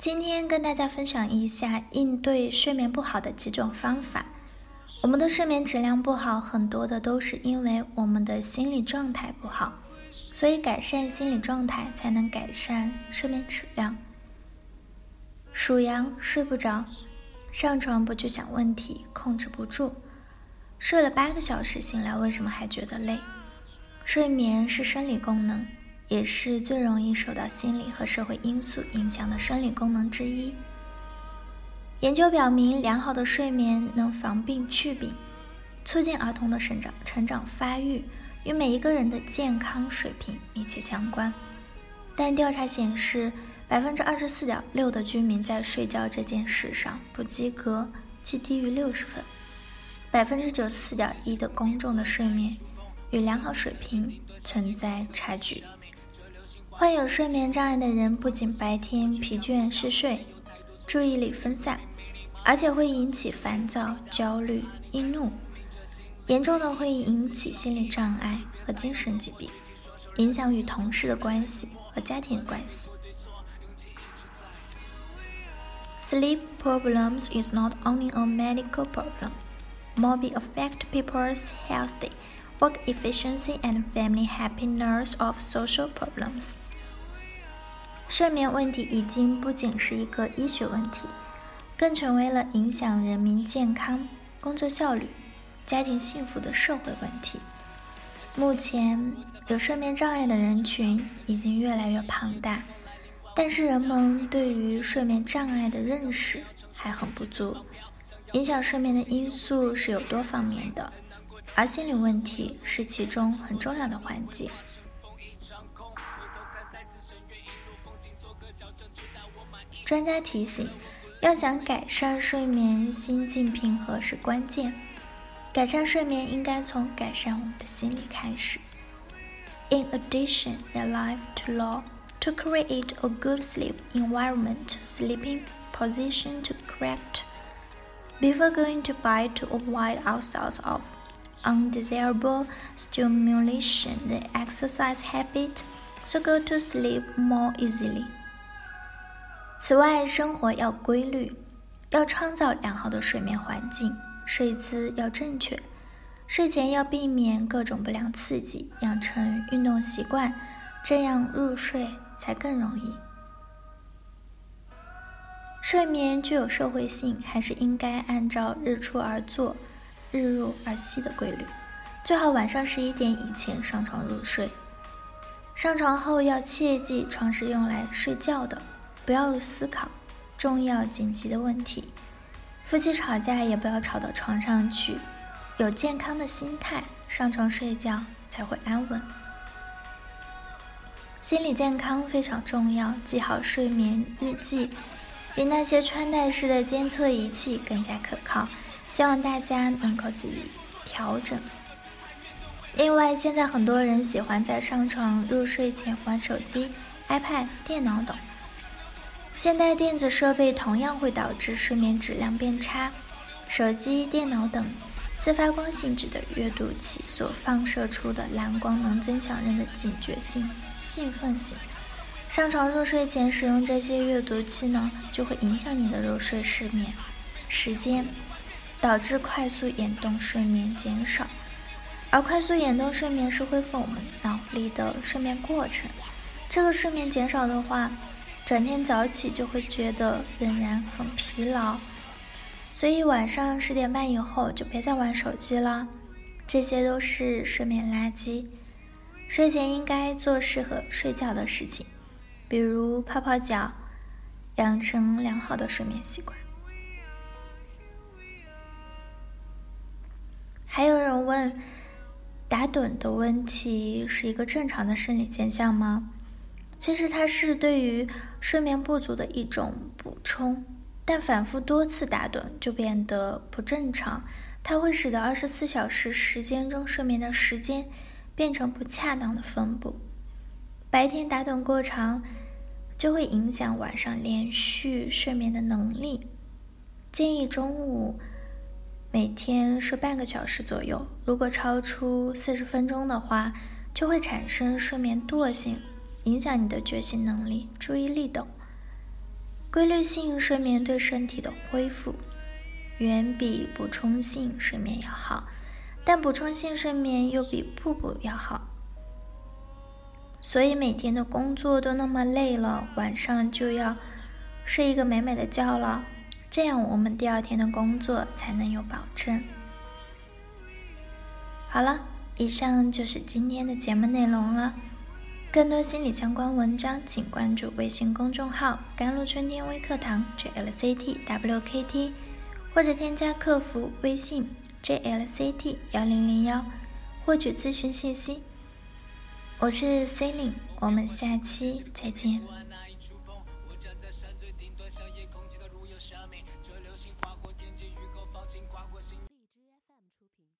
今天跟大家分享一下应对睡眠不好的几种方法。我们的睡眠质量不好，很多的都是因为我们的心理状态不好，所以改善心理状态才能改善睡眠质量。属羊睡不着，上床不去想问题，控制不住，睡了八个小时醒来，为什么还觉得累？睡眠是生理功能。也是最容易受到心理和社会因素影响的生理功能之一。研究表明，良好的睡眠能防病祛病，促进儿童的成长、成长发育，与每一个人的健康水平密切相关。但调查显示，百分之二十四点六的居民在睡觉这件事上不及格，即低于六十分。百分之九十四点一的公众的睡眠与良好水平存在差距。患有睡眠障碍的人不仅白天疲倦嗜睡、注意力分散，而且会引起烦躁、焦虑、易怒，严重的会引起心理障碍和精神疾病，影响与同事的关系和家庭关系。Sleep problems is not only a medical problem, more be affect people's healthy, work efficiency, and family happiness of social problems. 睡眠问题已经不仅是一个医学问题，更成为了影响人民健康、工作效率、家庭幸福的社会问题。目前，有睡眠障碍的人群已经越来越庞大，但是人们对于睡眠障碍的认识还很不足。影响睡眠的因素是有多方面的，而心理问题是其中很重要的环节。专家提醒，要想改善睡眠，心境平和是关键。改善睡眠应该从改善我们的心理开始。In addition, the life to law to create a good sleep environment, sleeping position to correct. Before going to bed to avoid all sorts of undesirable stimulation, the exercise habit, so go to sleep more easily. 此外，生活要规律，要创造良好的睡眠环境，睡姿要正确，睡前要避免各种不良刺激，养成运动习惯，这样入睡才更容易。睡眠具有社会性，还是应该按照日出而作，日入而息的规律，最好晚上十一点以前上床入睡。上床后要切记，床是用来睡觉的。不要思考重要紧急的问题，夫妻吵架也不要吵到床上去。有健康的心态，上床睡觉才会安稳。心理健康非常重要，记好睡眠日记，比那些穿戴式的监测仪器更加可靠。希望大家能够自己调整。另外，现在很多人喜欢在上床入睡前玩手机、iPad、电脑等。现代电子设备同样会导致睡眠质量变差。手机、电脑等自发光性质的阅读器所放射出的蓝光能增强人的警觉性、兴奋性。上床入睡前使用这些阅读器呢，就会影响你的入睡失眠时间，导致快速眼动睡眠减少。而快速眼动睡眠是恢复我们脑力的睡眠过程。这个睡眠减少的话，转天早起就会觉得仍然很疲劳，所以晚上十点半以后就别再玩手机了，这些都是睡眠垃圾。睡前应该做适合睡觉的事情，比如泡泡脚，养成良好的睡眠习惯。还有人问，打盹的问题是一个正常的生理现象吗？其实它是对于睡眠不足的一种补充，但反复多次打盹就变得不正常，它会使得二十四小时时间中睡眠的时间变成不恰当的分布。白天打盹过长，就会影响晚上连续睡眠的能力。建议中午每天睡半个小时左右，如果超出四十分钟的话，就会产生睡眠惰性。影响你的觉醒能力、注意力等。规律性睡眠对身体的恢复远比补充性睡眠要好，但补充性睡眠又比不补要好。所以每天的工作都那么累了，晚上就要睡一个美美的觉了，这样我们第二天的工作才能有保证。好了，以上就是今天的节目内容了。更多心理相关文章，请关注微信公众号“甘露春天微课堂 ”（JLCT）WKT，或者添加客服微信 “JLCT 幺零零幺”获取咨询信息。我是 C e l i n e 我们下期再见。